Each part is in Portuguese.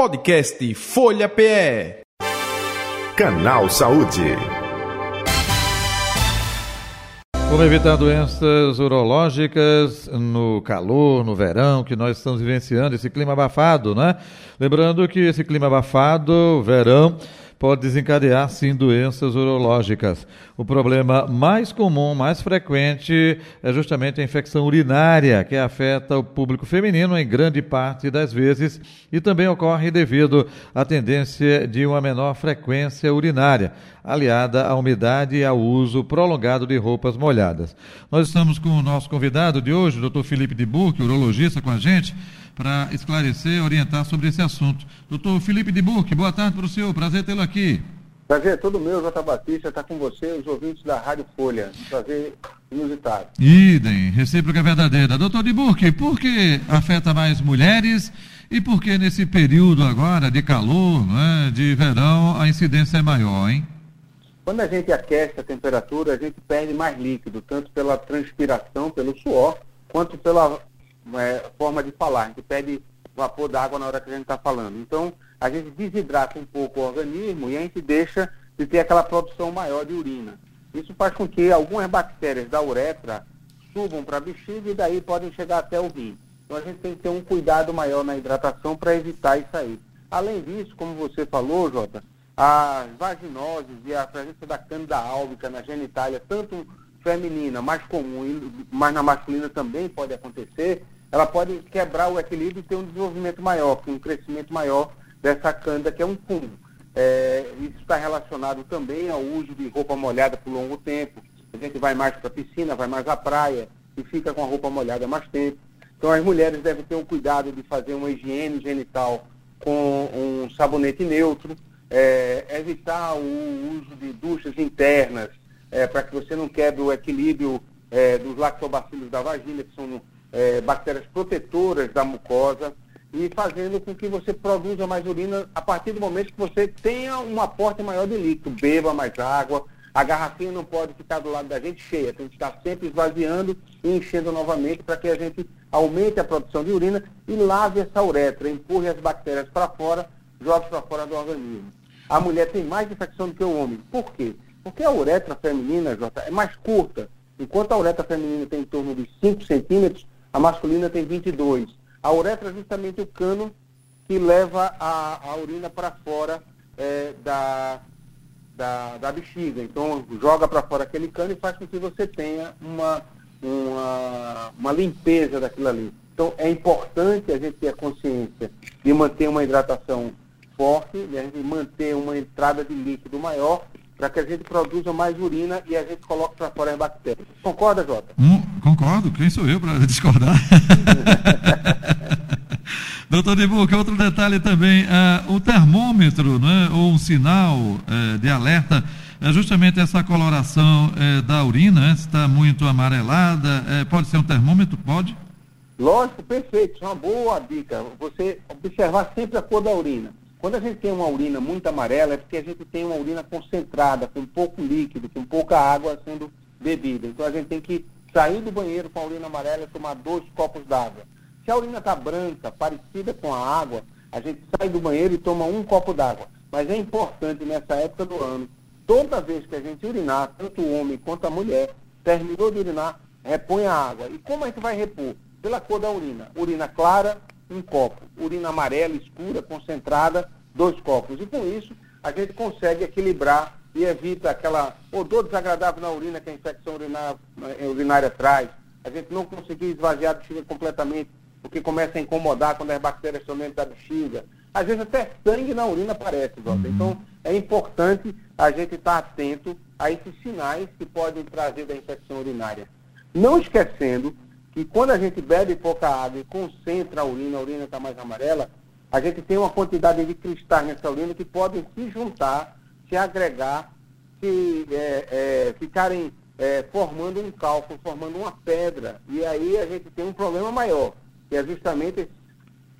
Podcast Folha PE. Canal Saúde. Como evitar doenças urológicas no calor, no verão, que nós estamos vivenciando, esse clima abafado, né? Lembrando que esse clima abafado, verão, pode desencadear sim doenças urológicas. O problema mais comum, mais frequente, é justamente a infecção urinária, que afeta o público feminino em grande parte das vezes e também ocorre devido à tendência de uma menor frequência urinária, aliada à umidade e ao uso prolongado de roupas molhadas. Nós estamos com o nosso convidado de hoje, o Dr. Felipe de Burque, urologista com a gente para esclarecer orientar sobre esse assunto. Doutor Felipe de Burque, boa tarde para o senhor, prazer tê-lo aqui. Prazer é todo meu, Jota Batista, estar tá com você, os ouvintes da Rádio Folha. Prazer inusitado. Idem, recíproca verdadeira. Doutor de Burque, por que afeta mais mulheres e por que nesse período agora de calor, né, de verão, a incidência é maior, hein? Quando a gente aquece a temperatura, a gente perde mais líquido, tanto pela transpiração, pelo suor, quanto pela é, forma de falar. A gente pede vapor d'água na hora que a gente está falando. Então, a gente desidrata um pouco o organismo e a gente deixa de ter aquela produção maior de urina. Isso faz com que algumas bactérias da uretra subam para a bexiga e daí podem chegar até o rim. Então a gente tem que ter um cuidado maior na hidratação para evitar isso aí. Além disso, como você falou, Jota, as vaginoses e a presença da cândida álbica na genitália, tanto feminina, mais comum, mas na masculina também pode acontecer, ela pode quebrar o equilíbrio e ter um desenvolvimento maior, um crescimento maior dessa cândida, que é um fungo. É, isso está relacionado também ao uso de roupa molhada por longo tempo. A gente vai mais para a piscina, vai mais à praia e fica com a roupa molhada mais tempo. Então as mulheres devem ter um cuidado de fazer uma higiene genital com um sabonete neutro, é, evitar o uso de duchas internas, é, para que você não quebre o equilíbrio é, dos lactobacilos da vagina, que são é, bactérias protetoras da mucosa, e fazendo com que você produza mais urina a partir do momento que você tenha um aporte maior de líquido, beba mais água, a garrafinha não pode ficar do lado da gente cheia, tem que estar sempre esvaziando e enchendo novamente para que a gente aumente a produção de urina e lave essa uretra, empurre as bactérias para fora, jogue para fora do organismo. A mulher tem mais infecção do que o homem. Por quê? Porque a uretra feminina, Jota, é mais curta. Enquanto a uretra feminina tem em torno de 5 centímetros, a masculina tem 22. A uretra é justamente o cano que leva a, a urina para fora é, da, da, da, bexiga. Então, joga para fora aquele cano e faz com que você tenha uma, uma, uma limpeza daquilo ali. Então, é importante a gente ter a consciência de manter uma hidratação forte, de a gente manter uma entrada de líquido maior para que a gente produza mais urina e a gente coloque para fora as bactérias. Concorda, Jota? Hum, concordo. Quem sou eu para discordar? Doutor De Boca, outro detalhe também, uh, o termômetro, né, ou um sinal uh, de alerta, é justamente essa coloração uh, da urina, né, está muito amarelada, pode ser um termômetro? Pode? Lógico, perfeito, é uma boa dica. Você observar sempre a cor da urina. Quando a gente tem uma urina muito amarela, é porque a gente tem uma urina concentrada, com pouco líquido, com pouca água sendo bebida. Então a gente tem que sair do banheiro com a urina amarela e tomar dois copos d'água. Se a urina está branca, parecida com a água, a gente sai do banheiro e toma um copo d'água. Mas é importante nessa época do ano, toda vez que a gente urinar, tanto o homem quanto a mulher, terminou de urinar, repõe a água. E como a gente vai repor? Pela cor da urina. Urina clara, um copo. Urina amarela, escura, concentrada, dois copos. E com isso, a gente consegue equilibrar e evita aquela odor desagradável na urina que a infecção urinária, eh, urinária traz. A gente não conseguir esvaziar a bexiga completamente, porque começa a incomodar quando as bactérias estão dentro da bexiga. Às vezes até sangue na urina aparece, Uhum. Então, é importante a gente estar atento a esses sinais que podem trazer da infecção urinária. Não esquecendo que quando a gente bebe pouca água e concentra a urina, a urina está mais amarela, a gente tem uma quantidade de cristais nessa urina que podem se juntar, se agregar, se é, é, ficarem é, formando um cálculo, formando uma pedra. E aí a gente tem um problema maior, que é justamente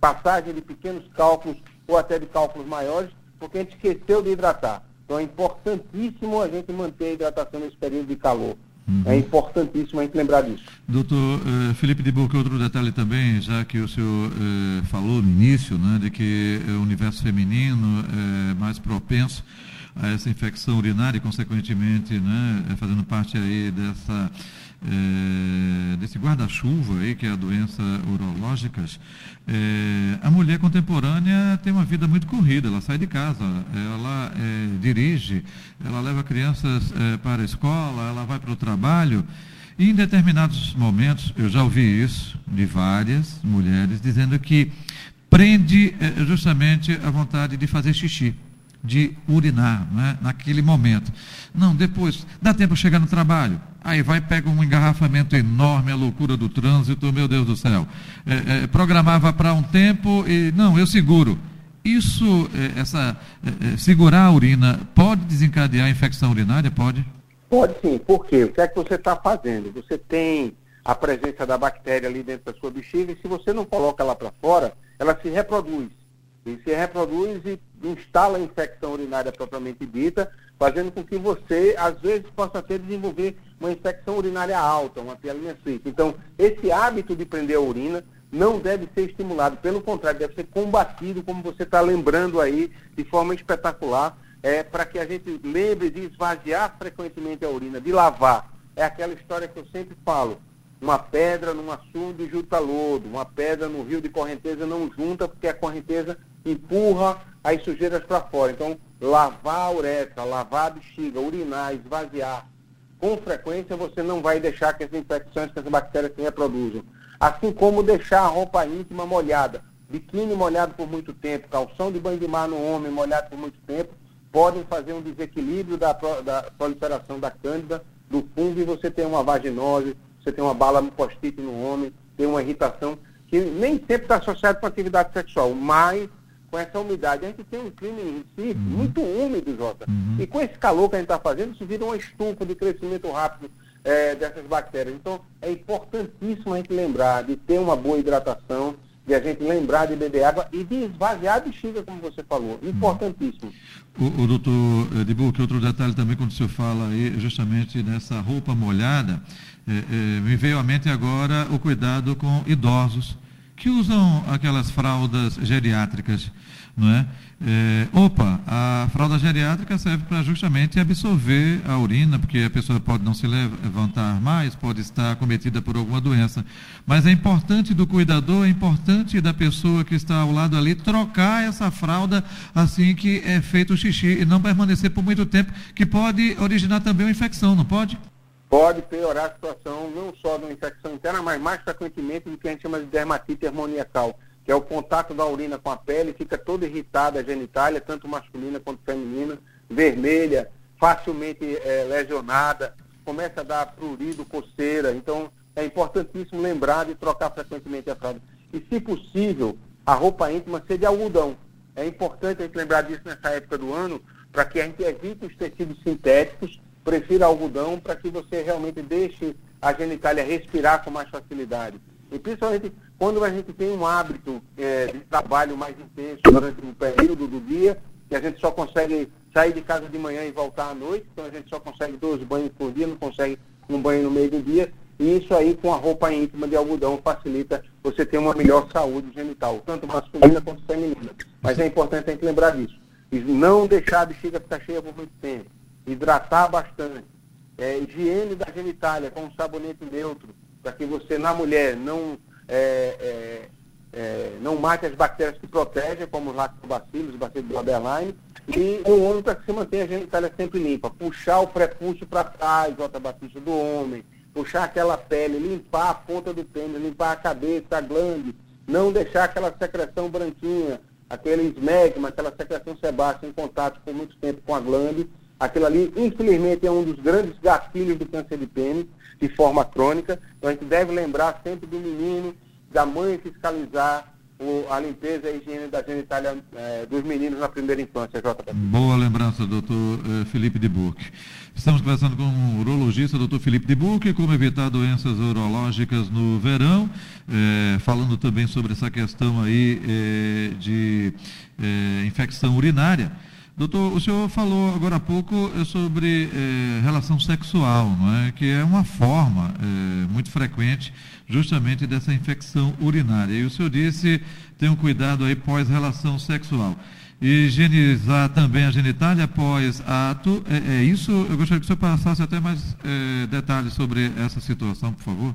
passagem de pequenos cálculos ou até de cálculos maiores, porque a gente esqueceu de hidratar. Então é importantíssimo a gente manter a hidratação nesse período de calor. Uhum. É importantíssimo a gente lembrar disso. Doutor uh, Felipe de Boca, outro detalhe também, já que o senhor uh, falou no início, né, de que o universo feminino é mais propenso a essa infecção urinária e, consequentemente, né, fazendo parte aí dessa, é, desse guarda-chuva aí, que é a doença urológicas, é, a mulher contemporânea tem uma vida muito corrida, ela sai de casa, ela é, dirige, ela leva crianças para a escola, ela vai para o trabalho, e em determinados momentos, eu já ouvi isso de várias mulheres, dizendo que prende justamente a vontade de fazer xixi de urinar né, naquele momento. Não, depois, dá tempo de chegar no trabalho. Aí vai, pega um engarrafamento enorme, a loucura do trânsito, meu Deus do céu. É, é, programava para um tempo e, não, eu seguro. Isso, é, essa, é, é, segurar a urina, pode desencadear a infecção urinária? Pode? Pode sim. Por quê? O que é que você está fazendo? Você tem a presença da bactéria ali dentro da sua bexiga e se você não coloca ela para fora, ela se reproduz. E se reproduz e instala a infecção urinária propriamente dita, fazendo com que você, às vezes, possa ter desenvolver uma infecção urinária alta, uma seca. Então, esse hábito de prender a urina não deve ser estimulado, pelo contrário, deve ser combatido, como você está lembrando aí, de forma espetacular, é, para que a gente lembre de esvaziar frequentemente a urina, de lavar. É aquela história que eu sempre falo. Uma pedra num açude junta lodo, uma pedra no rio de correnteza não junta, porque a correnteza empurra as sujeiras para fora. Então, lavar a uretra, lavar a bexiga, urinar, esvaziar, com frequência você não vai deixar que as infecções, que as bactérias se reproduzam. Assim como deixar a roupa íntima molhada, biquíni molhado por muito tempo, calção de banho de mar no homem molhado por muito tempo, podem fazer um desequilíbrio da, da proliferação da cândida, do fungo, e você tem uma vaginose, você tem uma bala postite no homem, tem uma irritação que nem sempre está associada com atividade sexual, mas com essa umidade. A gente tem um clima em Recife uhum. muito úmido, Jota. Uhum. E com esse calor que a gente está fazendo, isso vira uma estufa de crescimento rápido é, dessas bactérias. Então, é importantíssimo a gente lembrar de ter uma boa hidratação, de a gente lembrar de beber água e de esvaziar a bexiga, como você falou. Uhum. Importantíssimo. O, o doutor Edibu, que outro detalhe também, quando o senhor fala aí justamente nessa roupa molhada, é, é, me veio à mente agora o cuidado com idosos que usam aquelas fraldas geriátricas, não é? é opa, a fralda geriátrica serve para justamente absorver a urina, porque a pessoa pode não se levantar mais, pode estar cometida por alguma doença. Mas é importante do cuidador, é importante da pessoa que está ao lado ali trocar essa fralda assim que é feito o xixi e não permanecer por muito tempo, que pode originar também uma infecção, não pode? Pode piorar a situação não só de uma infecção interna, mas mais frequentemente do que a gente chama de dermatite hermoniacal, que é o contato da urina com a pele, fica toda irritada a genitália, tanto masculina quanto feminina, vermelha, facilmente é, lesionada, começa a dar prurido, coceira. Então, é importantíssimo lembrar de trocar frequentemente a fralda. E, se possível, a roupa íntima ser de algodão. É importante a gente lembrar disso nessa época do ano, para que a gente evite os tecidos sintéticos prefira algodão para que você realmente deixe a genitália respirar com mais facilidade. E principalmente quando a gente tem um hábito é, de trabalho mais intenso durante um período do dia, que a gente só consegue sair de casa de manhã e voltar à noite, então a gente só consegue dois banhos por dia, não consegue um banho no meio do dia, e isso aí com a roupa íntima de algodão facilita você ter uma melhor saúde genital, tanto masculina quanto feminina. Mas é importante a gente lembrar disso. E não deixar a bexiga ficar cheia por muito tempo hidratar bastante. É, higiene da genitália com um sabonete neutro, para que você, na mulher, não, é, é, é, não mate as bactérias que protegem, como os lactobacilos, bacilos do borderline, e o homem para que se mantenha a genitália sempre limpa. Puxar o prepúcio para trás, J. Batista, do homem, puxar aquela pele, limpar a ponta do pênis, limpar a cabeça, a glande, não deixar aquela secreção branquinha, aquele esmegma, aquela secreção sebácea em contato por muito tempo com a glande, Aquilo ali, infelizmente, é um dos grandes gatilhos do câncer de pênis, de forma crônica. Então, a gente deve lembrar sempre do menino, da mãe fiscalizar a limpeza e a higiene da genitália é, dos meninos na primeira infância. Boa lembrança, doutor eh, Felipe de Burque. Estamos conversando com o urologista, doutor Felipe de Burque, como evitar doenças urológicas no verão, eh, falando também sobre essa questão aí eh, de infecção urinária. Doutor, o senhor falou agora há pouco eh, sobre eh, relação sexual, não é? que é uma forma eh, muito frequente justamente dessa infecção urinária. E o senhor disse, tenham cuidado aí pós-relação sexual. Higienizar também a genitália após ato, é, é, isso? Eu gostaria que o senhor passasse até mais detalhes sobre essa situação, por favor.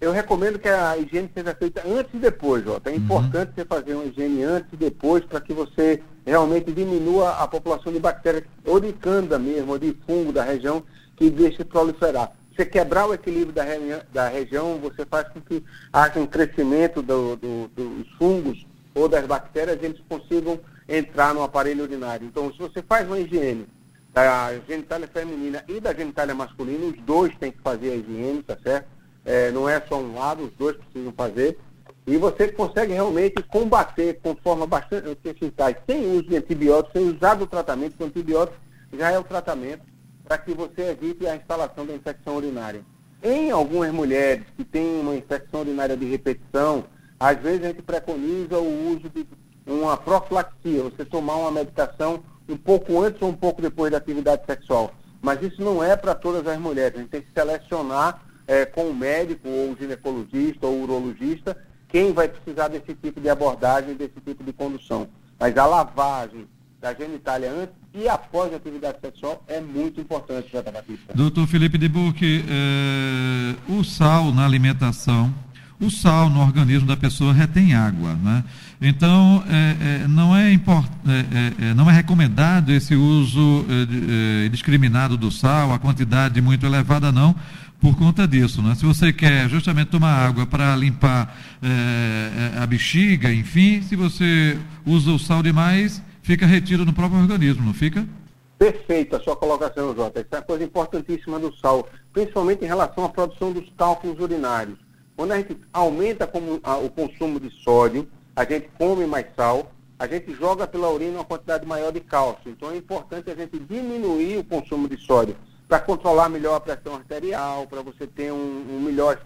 Eu recomendo que a higiene seja feita antes e depois, Jota. É uhum. importante você fazer uma higiene antes e depois para que você realmente diminua a população de bactérias, ou de canda mesmo, ou de fungo da região, que deixe proliferar. Você quebrar o equilíbrio da, da região, você faz com que haja um crescimento do, do, dos fungos ou das bactérias, eles consigam entrar no aparelho urinário. Então, se você faz uma higiene da genitália feminina e da genitália masculina, os dois têm que fazer a higiene, tá certo? É, não é só um lado, os dois precisam fazer. E você consegue realmente combater com forma bastante eficaz, sem uso de antibióticos, sem usar do tratamento, porque o antibiótico já é o tratamento para que você evite a instalação da infecção urinária. Em algumas mulheres que têm uma infecção urinária de repetição, às vezes a gente preconiza o uso de uma profilaxia, você tomar uma medicação um pouco antes ou um pouco depois da atividade sexual. Mas isso não é para todas as mulheres, a gente tem que selecionar é, com o médico, ou o ginecologista, ou o urologista, quem vai precisar desse tipo de abordagem, desse tipo de condução. Mas a lavagem da genitália antes e após a atividade sexual é muito importante, Jota Batista. Doutor Felipe de Buque, é, o sal na alimentação, o sal no organismo da pessoa retém água, né? Então, é, é, não, é não é recomendado esse uso indiscriminado do sal, a quantidade muito elevada não, por conta disso. Né? Se você quer justamente tomar água para limpar é, a bexiga, enfim, se você usa o sal demais, fica retido no próprio organismo, não fica? Perfeito a sua colocação, Jota. Isso é uma coisa importantíssima do sal, principalmente em relação à produção dos cálculos urinários. Quando a gente aumenta o consumo de sódio, a gente come mais sal, a gente joga pela urina uma quantidade maior de cálcio. Então é importante a gente diminuir o consumo de sódio para controlar melhor a pressão arterial, para você ter um, um melhor,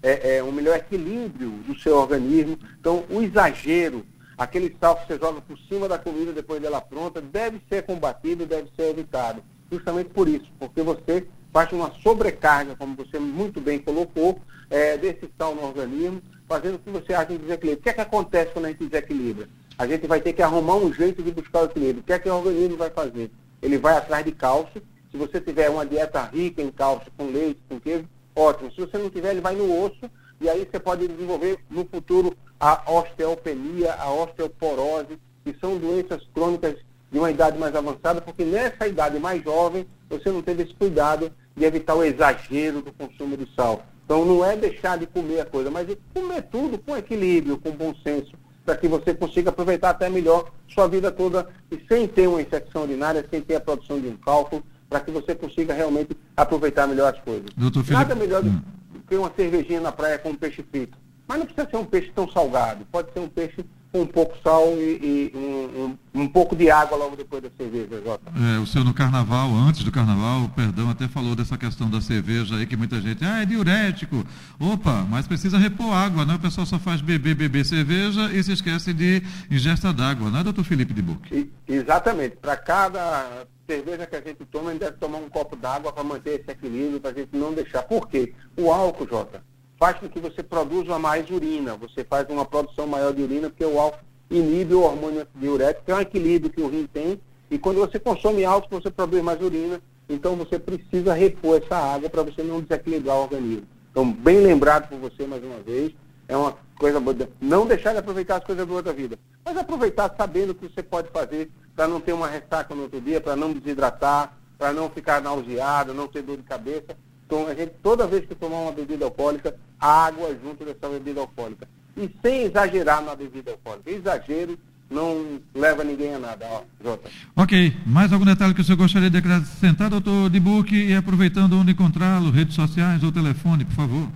é, é, um melhor equilíbrio do seu organismo. Então, o exagero, aquele sal que você joga por cima da comida depois dela pronta, deve ser combatido, deve ser evitado. Justamente por isso, porque você faz uma sobrecarga, como você muito bem colocou, é, desse sal no organismo, fazendo com que você haja um desequilíbrio. O que é que acontece quando a gente desequilibra? A gente vai ter que arrumar um jeito de buscar o equilíbrio. O que é que o organismo vai fazer? Ele vai atrás de cálcio, se você tiver uma dieta rica em cálcio, com leite, com queijo, ótimo. Se você não tiver, ele vai no osso e aí você pode desenvolver no futuro a osteopenia, a osteoporose, que são doenças crônicas de uma idade mais avançada, porque nessa idade mais jovem você não teve esse cuidado de evitar o exagero do consumo de sal. Então não é deixar de comer a coisa, mas comer tudo com equilíbrio, com bom senso, para que você consiga aproveitar até melhor sua vida toda e sem ter uma infecção urinária, sem ter a produção de um cálculo, para que você consiga realmente aproveitar melhor as coisas. Nada melhor do hum. que uma cervejinha na praia com um peixe frito. Mas não precisa ser um peixe tão salgado. Pode ser um peixe com um pouco sal e, e um, um, um, pouco de água logo depois da cerveja, Jota. É, o senhor no carnaval, antes do carnaval, perdão, até falou dessa questão da cerveja aí, que muita gente, ah, é diurético. Opa, mas precisa repor água, né? O pessoal só faz beber, beber cerveja e se esquece de ingesta d'água, né, doutor Felipe de Buque? Exatamente. Para cada cerveja que a gente toma, a gente deve tomar um copo d'água para manter esse equilíbrio, para a gente não deixar. Por quê? O álcool, Jota, faz com que você produza mais urina, você faz uma produção maior de urina, porque o álcool inibe o hormônio diurético, que é um equilíbrio que o rim tem, e quando você consome álcool, você produz mais urina, então você precisa repor essa água para você não desequilibrar o organismo. Então, bem lembrado por você mais uma vez, é uma coisa boa. Não deixar de aproveitar as coisas boas da vida, mas aproveitar sabendo o que você pode fazer para não ter uma ressaca no outro dia, para não desidratar, para não ficar nauseado, não ter dor de cabeça. Então, a gente, toda vez que tomar uma bebida alcoólica, água junto dessa bebida alcoólica. E sem exagerar na bebida alcoólica. Exagero não leva ninguém a nada, ó, Jota. Ok. Mais algum detalhe que o senhor gostaria de acrescentar, doutor Book, e aproveitando onde encontrá-lo, redes sociais ou telefone, por favor?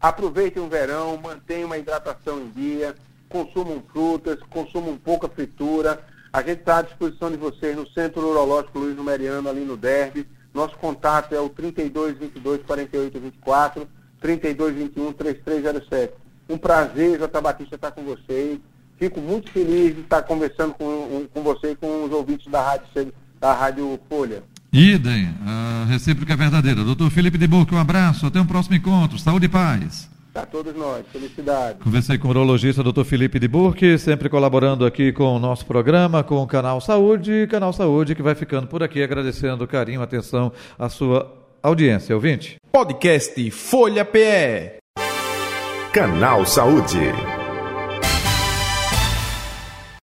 Aproveitem o verão, mantenham uma hidratação em dia, consumam frutas, consumam pouca fritura, a gente está à disposição de vocês no Centro Urológico Luiz Numeriano, ali no Derby. Nosso contato é o 32 22 48 24, 32 21 3307. Um prazer, Jota Batista, estar com vocês. Fico muito feliz de estar conversando com, com você e com os ouvintes da Rádio, da Rádio Folha. Idem, a recíproca é verdadeira. Doutor Felipe de Burque, um abraço, até um próximo encontro. Saúde e paz. Para todos nós, felicidade. Conversei com o urologista Dr. Felipe de Burque, sempre colaborando aqui com o nosso programa, com o Canal Saúde, Canal Saúde que vai ficando por aqui, agradecendo o carinho, atenção, a sua audiência, ouvinte. Podcast Folha PE. Canal Saúde.